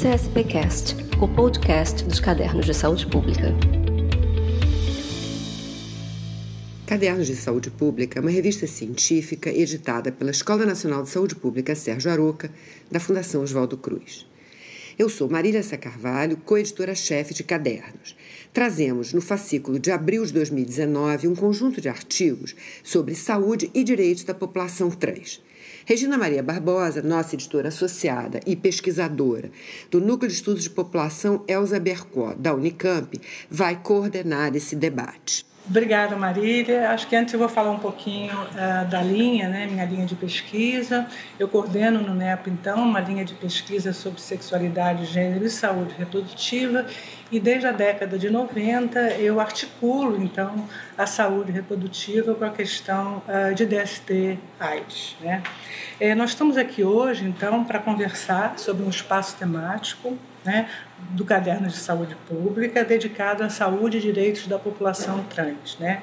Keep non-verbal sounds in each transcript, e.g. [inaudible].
CSPcast, o podcast dos cadernos de saúde pública. Cadernos de Saúde Pública é uma revista científica editada pela Escola Nacional de Saúde Pública Sérgio Aroca, da Fundação Oswaldo Cruz. Eu sou Marília Sá Carvalho, coeditora-chefe de Cadernos. Trazemos, no fascículo de abril de 2019, um conjunto de artigos sobre saúde e direitos da população trans. Regina Maria Barbosa, nossa editora associada e pesquisadora do Núcleo de Estudos de População Elza Bercó, da Unicamp, vai coordenar esse debate. Obrigada, Marília. Acho que antes eu vou falar um pouquinho uh, da linha, né, minha linha de pesquisa. Eu coordeno no NEP, então, uma linha de pesquisa sobre sexualidade, gênero e saúde reprodutiva. E desde a década de 90 eu articulo, então, a saúde reprodutiva com a questão uh, de DST AIDS. Né? Eh, nós estamos aqui hoje, então, para conversar sobre um espaço temático né, do Caderno de Saúde Pública, dedicado à saúde e direitos da população trans. Né?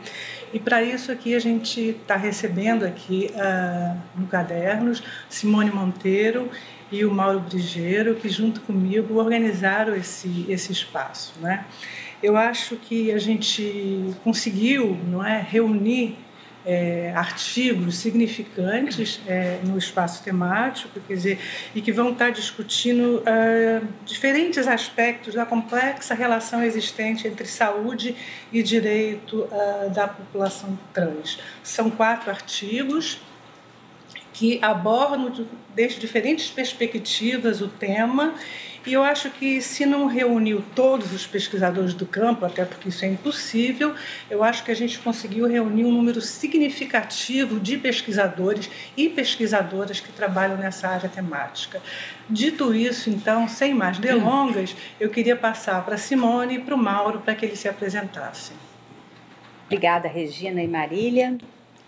E para isso aqui a gente está recebendo aqui uh, no Cadernos Simone Monteiro e o Mauro Brigeiro, que junto comigo organizaram esse, esse espaço. Né? Eu acho que a gente conseguiu não é, reunir é, artigos significantes é, no espaço temático, quer dizer, e que vão estar discutindo é, diferentes aspectos da complexa relação existente entre saúde e direito é, da população trans. São quatro artigos que abordam desde diferentes perspectivas o tema e eu acho que se não reuniu todos os pesquisadores do campo, até porque isso é impossível, eu acho que a gente conseguiu reunir um número significativo de pesquisadores e pesquisadoras que trabalham nessa área temática. Dito isso, então, sem mais delongas, eu queria passar para Simone e para o Mauro para que eles se apresentassem. Obrigada, Regina e Marília.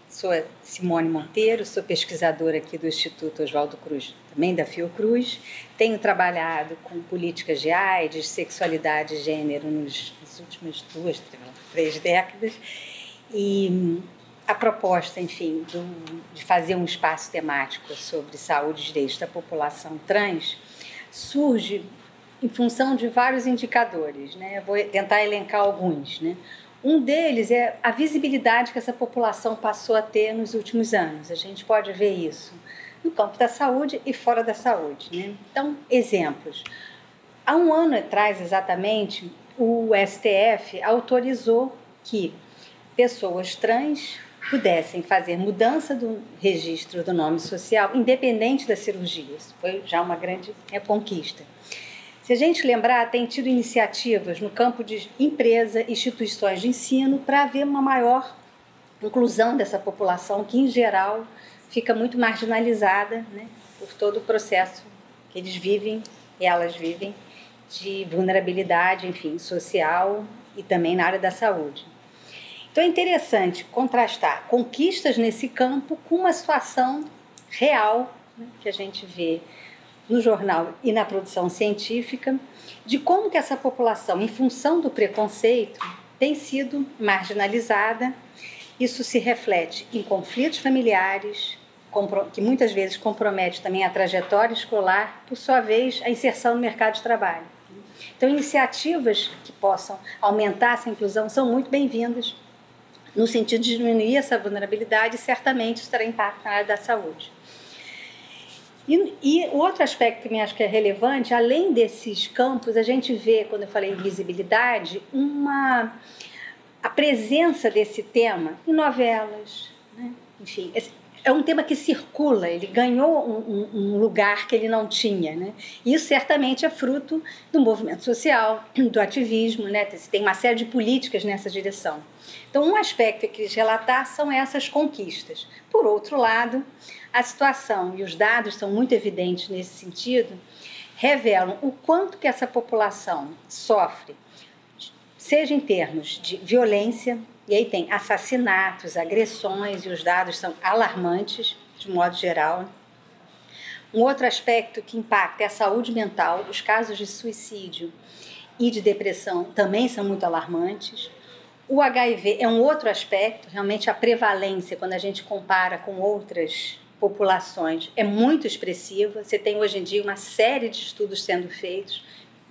Sou Simone Monteiro, sou pesquisadora aqui do Instituto Oswaldo Cruz, também da Fiocruz. Tenho trabalhado com políticas de AIDS, sexualidade e gênero nos, nas últimas duas, três décadas. E a proposta, enfim, do, de fazer um espaço temático sobre saúde e direitos da população trans surge em função de vários indicadores. Né? vou tentar elencar alguns. Né? Um deles é a visibilidade que essa população passou a ter nos últimos anos. A gente pode ver isso no campo da saúde e fora da saúde. Né? Então, exemplos. Há um ano atrás, exatamente, o STF autorizou que pessoas trans pudessem fazer mudança do registro do nome social, independente da cirurgia. Isso foi já uma grande conquista. Se a gente lembrar, tem tido iniciativas no campo de empresa, instituições de ensino, para haver uma maior inclusão dessa população, que em geral fica muito marginalizada né, por todo o processo que eles vivem e elas vivem de vulnerabilidade, enfim, social e também na área da saúde. Então é interessante contrastar conquistas nesse campo com uma situação real né, que a gente vê no jornal e na produção científica de como que essa população, em função do preconceito, tem sido marginalizada. Isso se reflete em conflitos familiares, que muitas vezes compromete também a trajetória escolar, por sua vez, a inserção no mercado de trabalho. Então, iniciativas que possam aumentar essa inclusão são muito bem-vindas, no sentido de diminuir essa vulnerabilidade certamente isso terá impacto na área da saúde. E, e outro aspecto que me acho que é relevante, além desses campos, a gente vê, quando eu falei em visibilidade, uma a presença desse tema em novelas, né? enfim, é um tema que circula, ele ganhou um, um, lugar que ele não tinha. Né? Isso certamente é fruto do movimento social, do ativismo, né? tem uma série de políticas nessa direção. Então, um aspecto que eu quis relatar são essas conquistas. Por outro lado, a situação e os dados são muito evidentes nesse sentido, revelam o quanto que essa população sofre, seja em termos de violência, e aí tem assassinatos, agressões, e os dados são alarmantes, de modo geral. Um outro aspecto que impacta é a saúde mental, os casos de suicídio e de depressão também são muito alarmantes. O HIV é um outro aspecto, realmente a prevalência, quando a gente compara com outras populações é muito expressiva. Você tem hoje em dia uma série de estudos sendo feitos,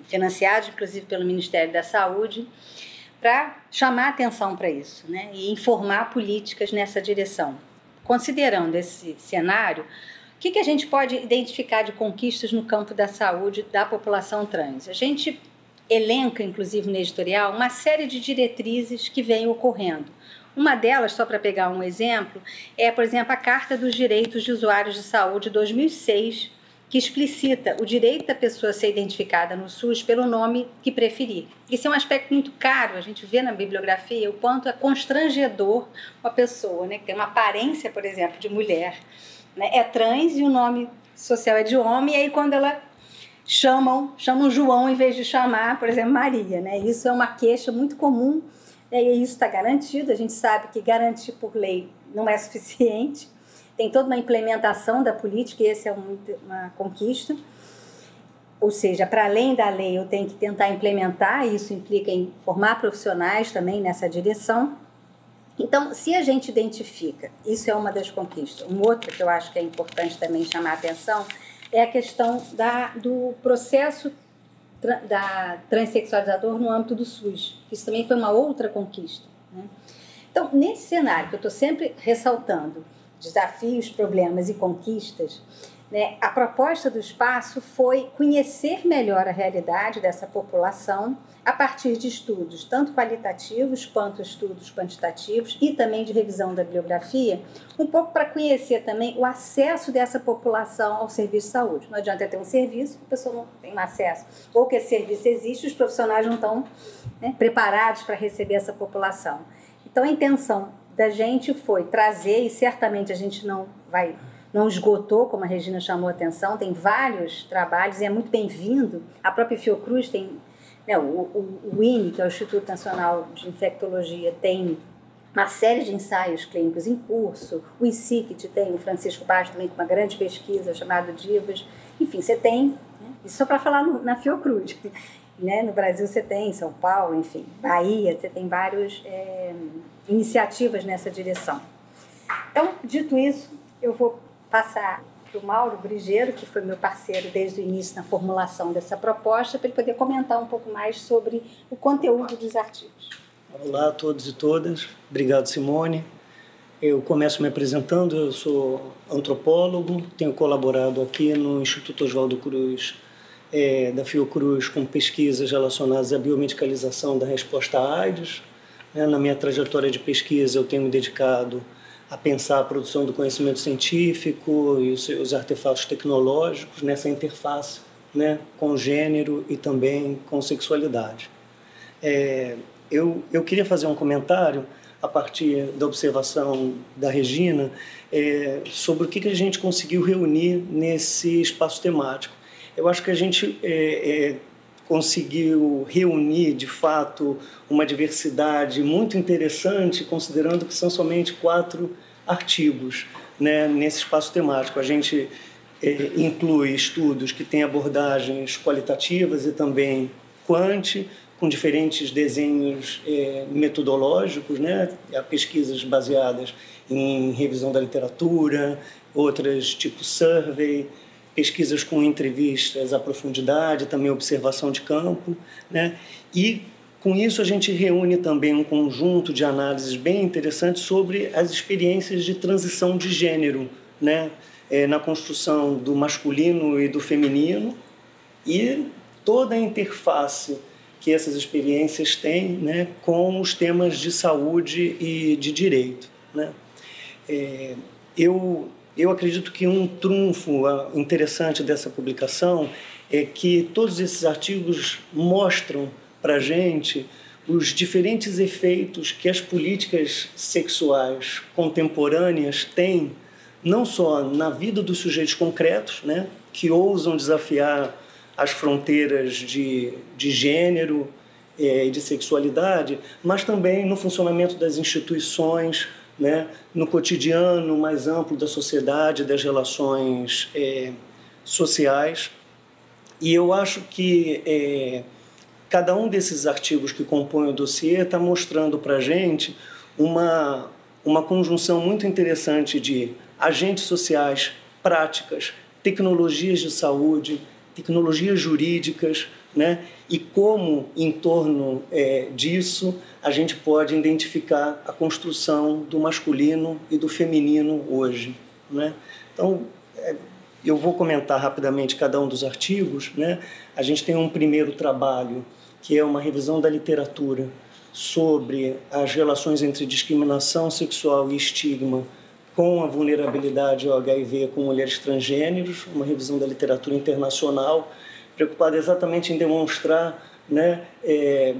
financiados inclusive pelo Ministério da Saúde, para chamar atenção para isso né? e informar políticas nessa direção. Considerando esse cenário, o que, que a gente pode identificar de conquistas no campo da saúde da população trans? A gente elenca, inclusive no editorial, uma série de diretrizes que vêm ocorrendo. Uma delas, só para pegar um exemplo, é, por exemplo, a Carta dos Direitos de Usuários de Saúde 2006, que explicita o direito da pessoa a ser identificada no SUS pelo nome que preferir. Isso é um aspecto muito caro, a gente vê na bibliografia o quanto é constrangedor a pessoa, né, que tem uma aparência, por exemplo, de mulher, né, é trans e o nome social é de homem, e aí quando ela chamam, chamam João em vez de chamar, por exemplo, Maria, né? Isso é uma queixa muito comum, né, e isso está garantido, a gente sabe que garantir por lei não é suficiente, tem toda uma implementação da política, e essa é uma conquista. Ou seja, para além da lei, eu tenho que tentar implementar, e isso implica em formar profissionais também nessa direção. Então, se a gente identifica, isso é uma das conquistas. Um outro que eu acho que é importante também chamar a atenção é a questão da, do processo tra, da transexualizador no âmbito do SUS. Isso também foi uma outra conquista. Né? Então, nesse cenário que eu estou sempre ressaltando, desafios, problemas e conquistas, né, a proposta do espaço foi conhecer melhor a realidade dessa população a partir de estudos, tanto qualitativos quanto estudos quantitativos e também de revisão da bibliografia, um pouco para conhecer também o acesso dessa população ao serviço de saúde. Não adianta ter um serviço que a pessoa não tem acesso, ou que esse serviço existe os profissionais não estão né, preparados para receber essa população. Então, a intenção da gente foi trazer, e certamente a gente não vai não esgotou, como a Regina chamou a atenção, tem vários trabalhos e é muito bem-vindo. A própria Fiocruz tem, né, o, o, o INE, que é o Instituto Nacional de Infectologia, tem uma série de ensaios clínicos em curso. O ICICT tem o Francisco Baixo também com uma grande pesquisa chamada Divas. Enfim, você tem, né, isso só para falar no, na Fiocruz. [laughs] Né? No Brasil você tem, São Paulo, enfim, Bahia, você tem várias é, iniciativas nessa direção. Então, dito isso, eu vou passar para o Mauro Brigeiro, que foi meu parceiro desde o início na formulação dessa proposta, para ele poder comentar um pouco mais sobre o conteúdo dos artigos. Olá a todos e todas, obrigado Simone. Eu começo me apresentando, eu sou antropólogo, tenho colaborado aqui no Instituto Oswaldo Cruz é, da Fiocruz com pesquisas relacionadas à biomedicalização da resposta à AIDS. Né? Na minha trajetória de pesquisa, eu tenho me dedicado a pensar a produção do conhecimento científico e os seus artefatos tecnológicos nessa interface né, com gênero e também com sexualidade. É, eu, eu queria fazer um comentário a partir da observação da Regina é, sobre o que, que a gente conseguiu reunir nesse espaço temático. Eu acho que a gente é, é conseguiu reunir de fato uma diversidade muito interessante, considerando que são somente quatro artigos né, nesse espaço temático. A gente é, inclui estudos que têm abordagens qualitativas e também quant, com diferentes desenhos é, metodológicos, né, pesquisas baseadas em revisão da literatura, outras tipo survey, pesquisas com entrevistas à profundidade, também observação de campo, né? E com isso a gente reúne também um conjunto de análises bem interessantes sobre as experiências de transição de gênero, né? É, na construção do masculino e do feminino e toda a interface que essas experiências têm, né, com os temas de saúde e de direito, né? É, eu eu acredito que um trunfo ah, interessante dessa publicação é que todos esses artigos mostram para a gente os diferentes efeitos que as políticas sexuais contemporâneas têm, não só na vida dos sujeitos concretos, né, que ousam desafiar as fronteiras de, de gênero eh, e de sexualidade, mas também no funcionamento das instituições, né, no cotidiano mais amplo da sociedade, das relações é, sociais. E eu acho que é, cada um desses artigos que compõem o dossiê está mostrando para a gente uma, uma conjunção muito interessante de agentes sociais, práticas, tecnologias de saúde, tecnologias jurídicas, né? E como, em torno é, disso, a gente pode identificar a construção do masculino e do feminino hoje, né? Então, é, eu vou comentar rapidamente cada um dos artigos, né? A gente tem um primeiro trabalho que é uma revisão da literatura sobre as relações entre discriminação sexual e estigma com a vulnerabilidade ao HIV com mulheres transgêneros, uma revisão da literatura internacional, preocupada exatamente em demonstrar né, é,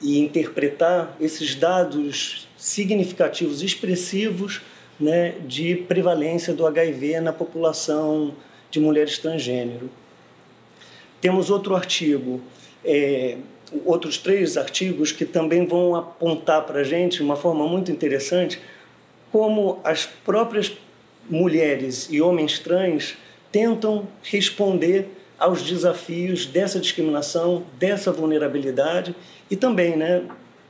e interpretar esses dados significativos, expressivos, né, de prevalência do HIV na população de mulheres transgênero. Temos outro artigo, é, outros três artigos que também vão apontar para a gente, de uma forma muito interessante, como as próprias mulheres e homens trans tentam responder aos desafios dessa discriminação, dessa vulnerabilidade e também né,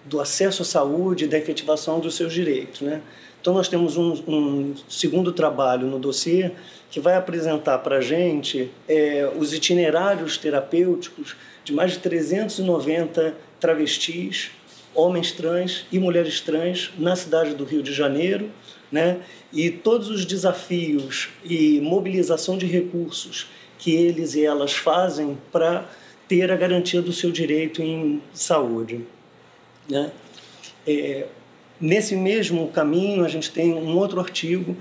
do acesso à saúde e da efetivação dos seus direitos. Né? Então, nós temos um, um segundo trabalho no dossiê que vai apresentar para a gente é, os itinerários terapêuticos de mais de 390 travestis homens trans e mulheres trans na cidade do Rio de Janeiro, né? E todos os desafios e mobilização de recursos que eles e elas fazem para ter a garantia do seu direito em saúde, né? É, nesse mesmo caminho, a gente tem um outro artigo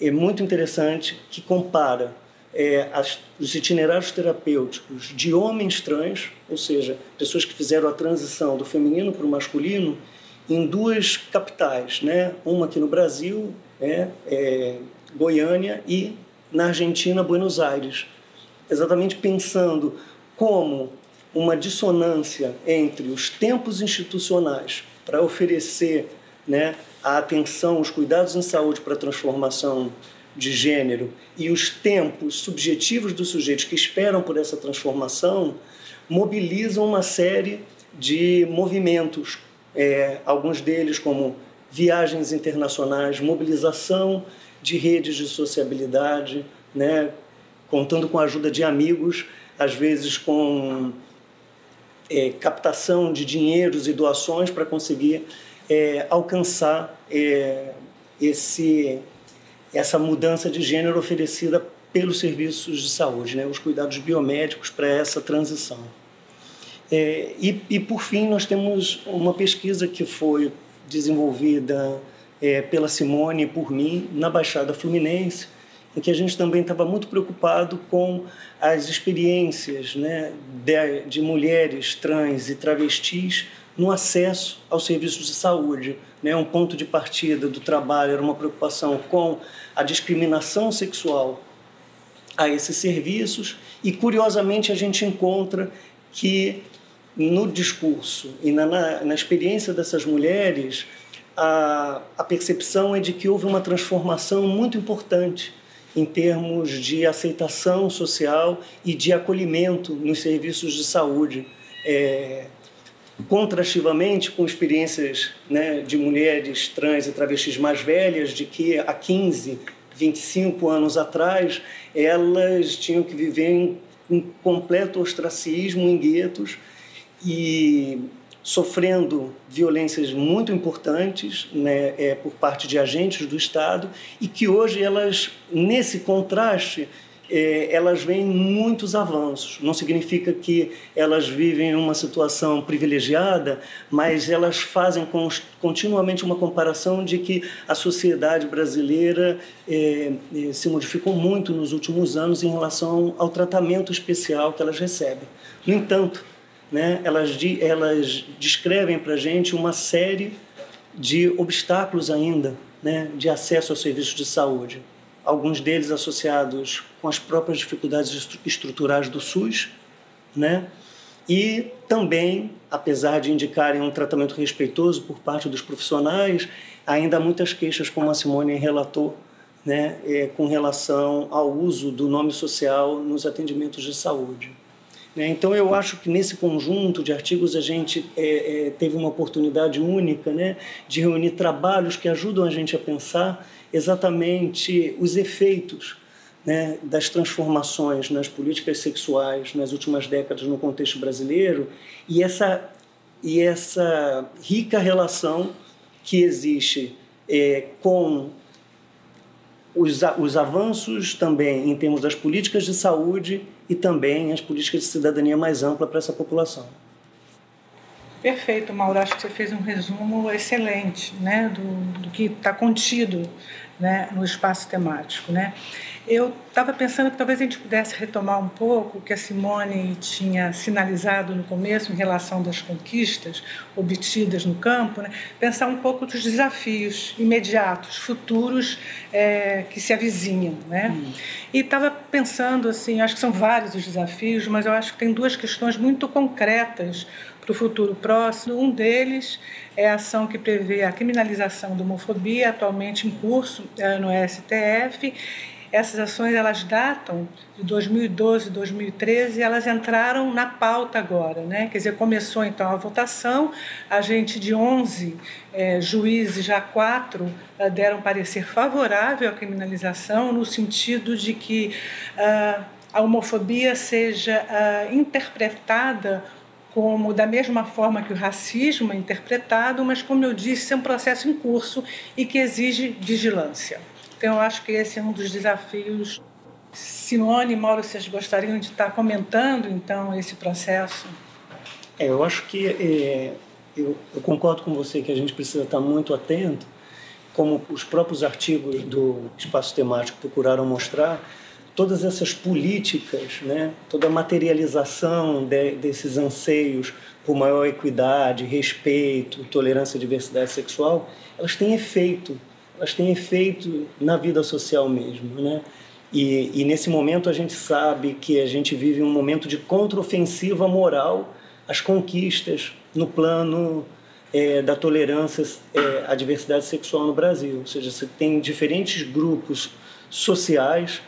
é muito interessante que compara é, as, os itinerários terapêuticos de homens trans, ou seja, pessoas que fizeram a transição do feminino para o masculino, em duas capitais, né? uma aqui no Brasil, é, é, Goiânia, e na Argentina, Buenos Aires. Exatamente pensando como uma dissonância entre os tempos institucionais para oferecer né, a atenção, os cuidados em saúde para a transformação de gênero e os tempos subjetivos dos sujeitos que esperam por essa transformação mobilizam uma série de movimentos, é, alguns deles como viagens internacionais, mobilização de redes de sociabilidade, né, contando com a ajuda de amigos, às vezes com é, captação de dinheiros e doações para conseguir é, alcançar é, esse essa mudança de gênero oferecida pelos serviços de saúde, né, os cuidados biomédicos para essa transição. É, e, e, por fim, nós temos uma pesquisa que foi desenvolvida é, pela Simone e por mim na Baixada Fluminense, em que a gente também estava muito preocupado com as experiências né, de, de mulheres trans e travestis no acesso aos serviços de saúde. Né? Um ponto de partida do trabalho era uma preocupação com a discriminação sexual a esses serviços e, curiosamente, a gente encontra que no discurso e na, na, na experiência dessas mulheres, a, a percepção é de que houve uma transformação muito importante em termos de aceitação social e de acolhimento nos serviços de saúde. É, contrastivamente com experiências né, de mulheres trans e travestis mais velhas, de que há 15, 25 anos atrás elas tinham que viver em um completo ostracismo em guetos e sofrendo violências muito importantes né, é, por parte de agentes do Estado e que hoje elas, nesse contraste, é, elas veem muitos avanços. Não significa que elas vivem uma situação privilegiada, mas elas fazem continuamente uma comparação de que a sociedade brasileira é, é, se modificou muito nos últimos anos em relação ao tratamento especial que elas recebem. No entanto, né, elas, elas descrevem para a gente uma série de obstáculos ainda né, de acesso aos serviços de saúde alguns deles associados com as próprias dificuldades estruturais do SUS, né? E também, apesar de indicarem um tratamento respeitoso por parte dos profissionais, ainda há muitas queixas, como a Simone relatou, né, é, com relação ao uso do nome social nos atendimentos de saúde. Né? Então, eu acho que nesse conjunto de artigos a gente é, é, teve uma oportunidade única né, de reunir trabalhos que ajudam a gente a pensar exatamente os efeitos né, das transformações nas políticas sexuais nas últimas décadas no contexto brasileiro e essa, e essa rica relação que existe é, com os, os avanços também em termos das políticas de saúde e também as políticas de cidadania mais ampla para essa população. Perfeito, Mauro. Acho que você fez um resumo excelente né, do, do que está contido né, no espaço temático. Né? Eu estava pensando que talvez a gente pudesse retomar um pouco o que a Simone tinha sinalizado no começo em relação das conquistas obtidas no campo, né? pensar um pouco dos desafios imediatos, futuros é, que se avizinham. Né? Hum. E estava pensando, assim, acho que são vários os desafios, mas eu acho que tem duas questões muito concretas para o futuro próximo. Um deles é a ação que prevê a criminalização da homofobia, atualmente em curso é, no STF, essas ações elas datam de 2012, 2013, e elas entraram na pauta agora, né? Quer dizer, começou então a votação, a gente de 11 é, juízes, já quatro uh, deram parecer favorável à criminalização, no sentido de que uh, a homofobia seja uh, interpretada como da mesma forma que o racismo é interpretado, mas como eu disse, é um processo em curso e que exige vigilância. Então, acho que esse é um dos desafios. Simone e Mauro, vocês gostariam de estar comentando, então, esse processo? É, eu acho que é, eu, eu, concordo com você que a gente precisa estar muito atento, como os próprios artigos do espaço temático procuraram mostrar, todas essas políticas, né, toda a materialização de, desses anseios por maior equidade, respeito, tolerância e diversidade sexual, elas têm efeito elas têm efeito na vida social mesmo, né? E, e nesse momento a gente sabe que a gente vive um momento de contraofensiva moral às conquistas no plano é, da tolerância é, à diversidade sexual no Brasil. Ou seja, você tem diferentes grupos sociais,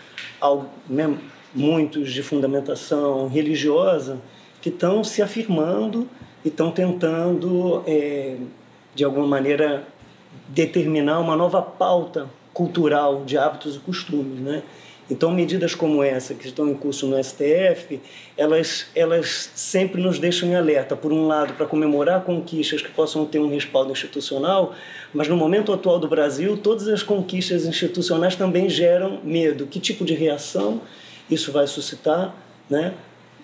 né, muitos de fundamentação religiosa, que estão se afirmando e estão tentando, é, de alguma maneira, determinar uma nova pauta cultural de hábitos e costumes, né? Então, medidas como essa que estão em curso no STF, elas, elas sempre nos deixam em alerta, por um lado, para comemorar conquistas que possam ter um respaldo institucional, mas no momento atual do Brasil, todas as conquistas institucionais também geram medo. Que tipo de reação isso vai suscitar, né?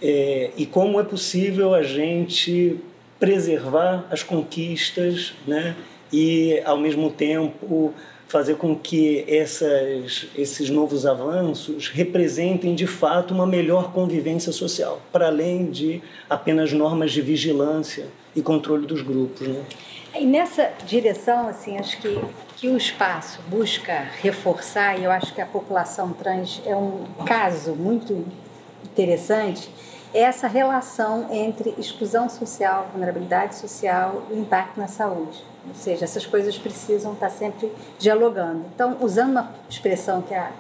É, e como é possível a gente preservar as conquistas, né? E, ao mesmo tempo, fazer com que essas, esses novos avanços representem de fato uma melhor convivência social, para além de apenas normas de vigilância e controle dos grupos. Né? E nessa direção, assim, acho que, que o espaço busca reforçar, e eu acho que a população trans é um caso muito interessante, é essa relação entre exclusão social, vulnerabilidade social e impacto na saúde. Ou seja, essas coisas precisam estar sempre dialogando. Então, usando uma expressão que a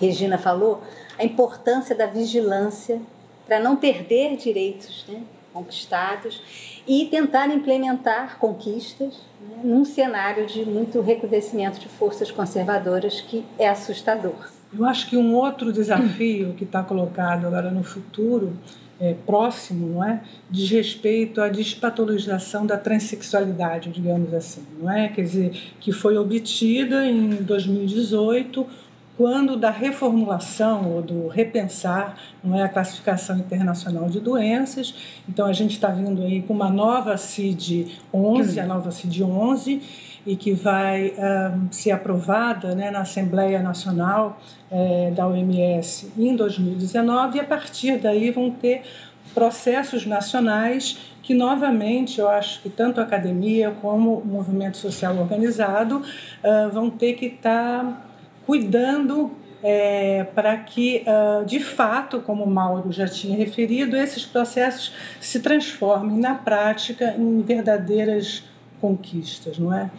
Regina falou, a importância da vigilância para não perder direitos né, conquistados e tentar implementar conquistas né, num cenário de muito recrudescimento de forças conservadoras que é assustador. Eu acho que um outro desafio que está colocado agora no futuro é, próximo, não é, diz respeito à despatologização da transexualidade, digamos assim, não é, quer dizer, que foi obtida em 2018 quando da reformulação ou do repensar não é? A classificação internacional de doenças. Então a gente está vindo aí com uma nova CID 11, a nova CID 11 e que vai um, ser aprovada né, na Assembleia Nacional é, da OMS em 2019 e a partir daí vão ter processos nacionais que novamente eu acho que tanto a academia como o movimento social organizado uh, vão ter que estar tá cuidando é, para que, uh, de fato, como o Mauro já tinha referido, esses processos se transformem na prática em verdadeiras conquistas, não é?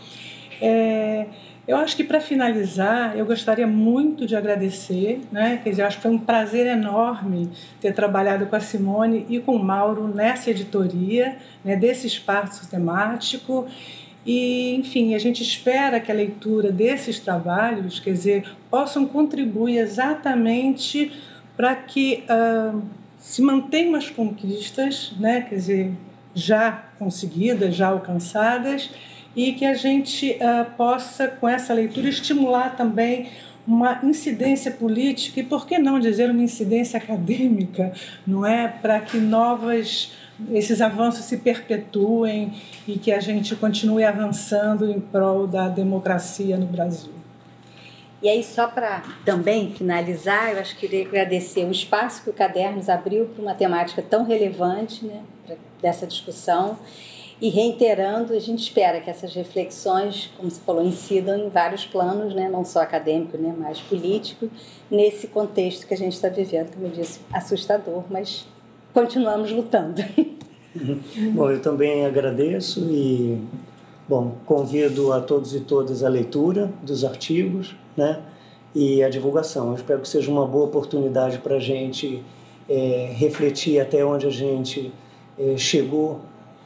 é eu acho que para finalizar, eu gostaria muito de agradecer, né? Quer dizer, acho que foi um prazer enorme ter trabalhado com a Simone e com o Mauro nessa editoria, né, desse espaço temático E, enfim, a gente espera que a leitura desses trabalhos, quer dizer, possam contribuir exatamente para que uh, se mantenham as conquistas, né, quer dizer, já conseguidas, já alcançadas, e que a gente uh, possa, com essa leitura, estimular também uma incidência política e, por que não dizer, uma incidência acadêmica, não é? Para que novas esses avanços se perpetuem e que a gente continue avançando em prol da democracia no Brasil. E aí, só para também finalizar, eu acho que queria agradecer o espaço que o Cadernos abriu para uma temática tão relevante né, dessa discussão. E reiterando, a gente espera que essas reflexões, como você falou, incidam em vários planos, né, não só acadêmico, né, mas político, nesse contexto que a gente está vivendo, como eu disse, assustador, mas continuamos lutando. Bom, eu também agradeço e bom, convido a todos e todas a leitura dos artigos, né, e a divulgação. Eu espero que seja uma boa oportunidade para a gente é, refletir até onde a gente é, chegou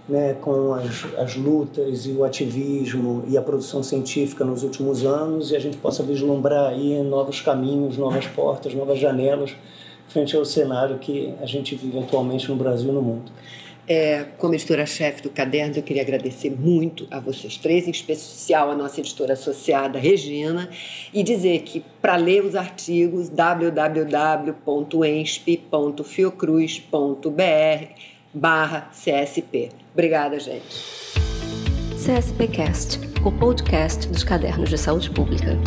né, com as, as lutas e o ativismo e a produção científica nos últimos anos e a gente possa vislumbrar aí novos caminhos, novas portas, novas janelas frente ao cenário que a gente vive atualmente no Brasil e no mundo. É, como editora-chefe do Cadernos, eu queria agradecer muito a vocês três, em especial a nossa editora associada, Regina, e dizer que para ler os artigos, www.ensp.fiocruz.br barra CSP. Obrigada, gente. CSPcast, o podcast dos cadernos de saúde pública.